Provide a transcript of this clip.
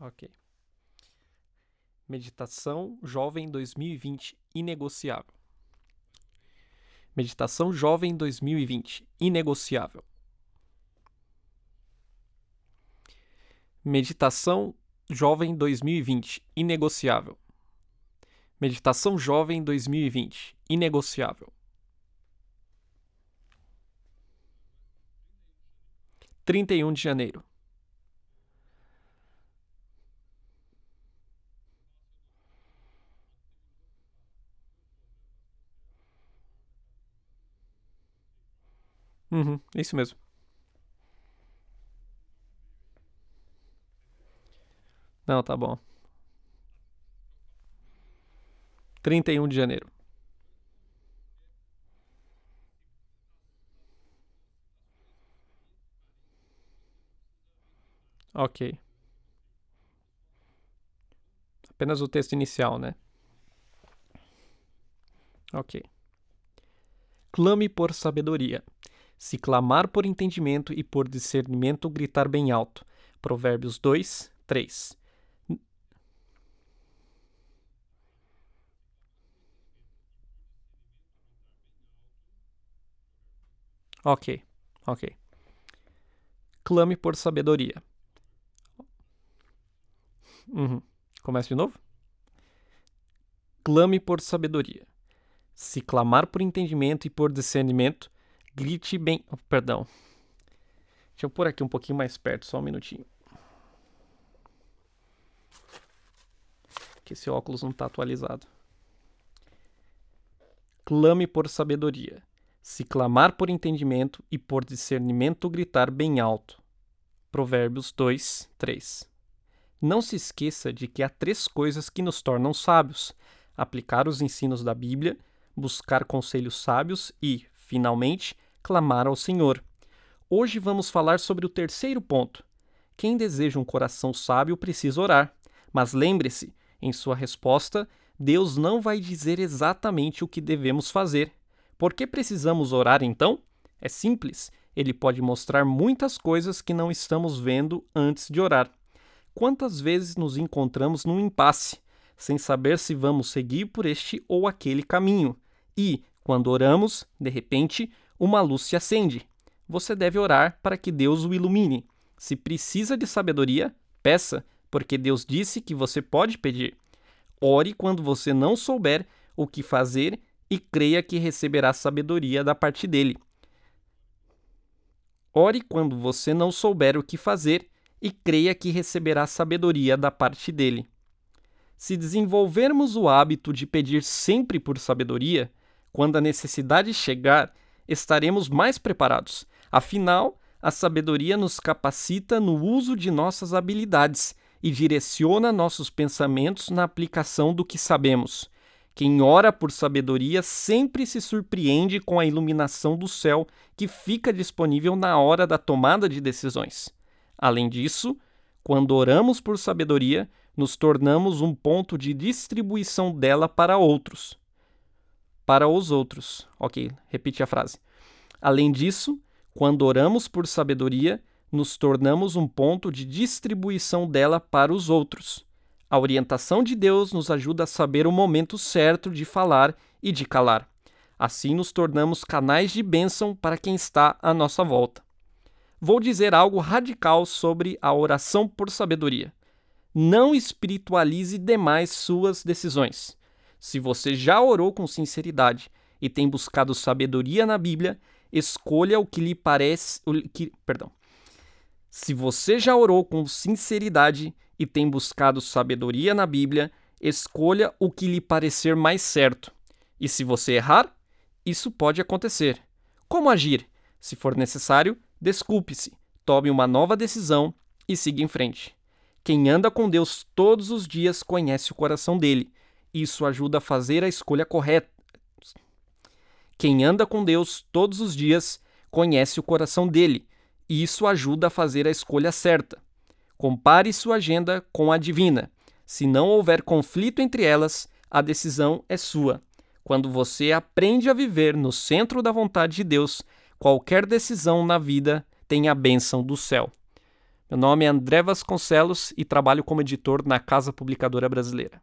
Ok. Meditação Jovem 2020 inegociável. Meditação Jovem 2020 inegociável. Meditação Jovem 2020 inegociável. Meditação Jovem 2020 inegociável. 31 de janeiro. Uhum, isso mesmo. Não, tá bom. 31 de janeiro. Ok. Apenas o texto inicial, né? Ok. Clame por sabedoria. Se clamar por entendimento e por discernimento, gritar bem alto. Provérbios 2, 3. Ok, ok. Clame por sabedoria. Uhum. Começa de novo? Clame por sabedoria. Se clamar por entendimento e por discernimento, grite bem. Oh, perdão. Deixa eu pôr aqui um pouquinho mais perto, só um minutinho. Que esse óculos não está atualizado. Clame por sabedoria. Se clamar por entendimento e por discernimento, gritar bem alto. Provérbios 2, 3. Não se esqueça de que há três coisas que nos tornam sábios: aplicar os ensinos da Bíblia, buscar conselhos sábios e, finalmente, clamar ao Senhor. Hoje vamos falar sobre o terceiro ponto. Quem deseja um coração sábio precisa orar. Mas lembre-se, em sua resposta, Deus não vai dizer exatamente o que devemos fazer. Por que precisamos orar então? É simples, ele pode mostrar muitas coisas que não estamos vendo antes de orar. Quantas vezes nos encontramos num impasse, sem saber se vamos seguir por este ou aquele caminho, e, quando oramos, de repente, uma luz se acende. Você deve orar para que Deus o ilumine. Se precisa de sabedoria, peça, porque Deus disse que você pode pedir. Ore quando você não souber o que fazer e creia que receberá sabedoria da parte dele. Ore quando você não souber o que fazer e creia que receberá sabedoria da parte dele. Se desenvolvermos o hábito de pedir sempre por sabedoria, quando a necessidade chegar, estaremos mais preparados. Afinal, a sabedoria nos capacita no uso de nossas habilidades e direciona nossos pensamentos na aplicação do que sabemos. Quem ora por sabedoria sempre se surpreende com a iluminação do céu que fica disponível na hora da tomada de decisões. Além disso, quando oramos por sabedoria, nos tornamos um ponto de distribuição dela para outros. Para os outros. Ok, repete a frase. Além disso, quando oramos por sabedoria, nos tornamos um ponto de distribuição dela para os outros. A orientação de Deus nos ajuda a saber o momento certo de falar e de calar. Assim, nos tornamos canais de bênção para quem está à nossa volta vou dizer algo radical sobre a oração por sabedoria. Não espiritualize demais suas decisões. Se você já orou com sinceridade e tem buscado sabedoria na Bíblia, escolha o que lhe parece. O que, perdão. Se você já orou com sinceridade e tem buscado sabedoria na Bíblia, escolha o que lhe parecer mais certo. E se você errar, isso pode acontecer. Como agir? Se for necessário, Desculpe-se, tome uma nova decisão e siga em frente. Quem anda com Deus todos os dias conhece o coração dele. Isso ajuda a fazer a escolha correta. Quem anda com Deus todos os dias conhece o coração dele. E isso ajuda a fazer a escolha certa. Compare sua agenda com a divina. Se não houver conflito entre elas, a decisão é sua. Quando você aprende a viver no centro da vontade de Deus, qualquer decisão na vida tem a bênção do céu. Meu nome é André Vasconcelos e trabalho como editor na Casa Publicadora Brasileira.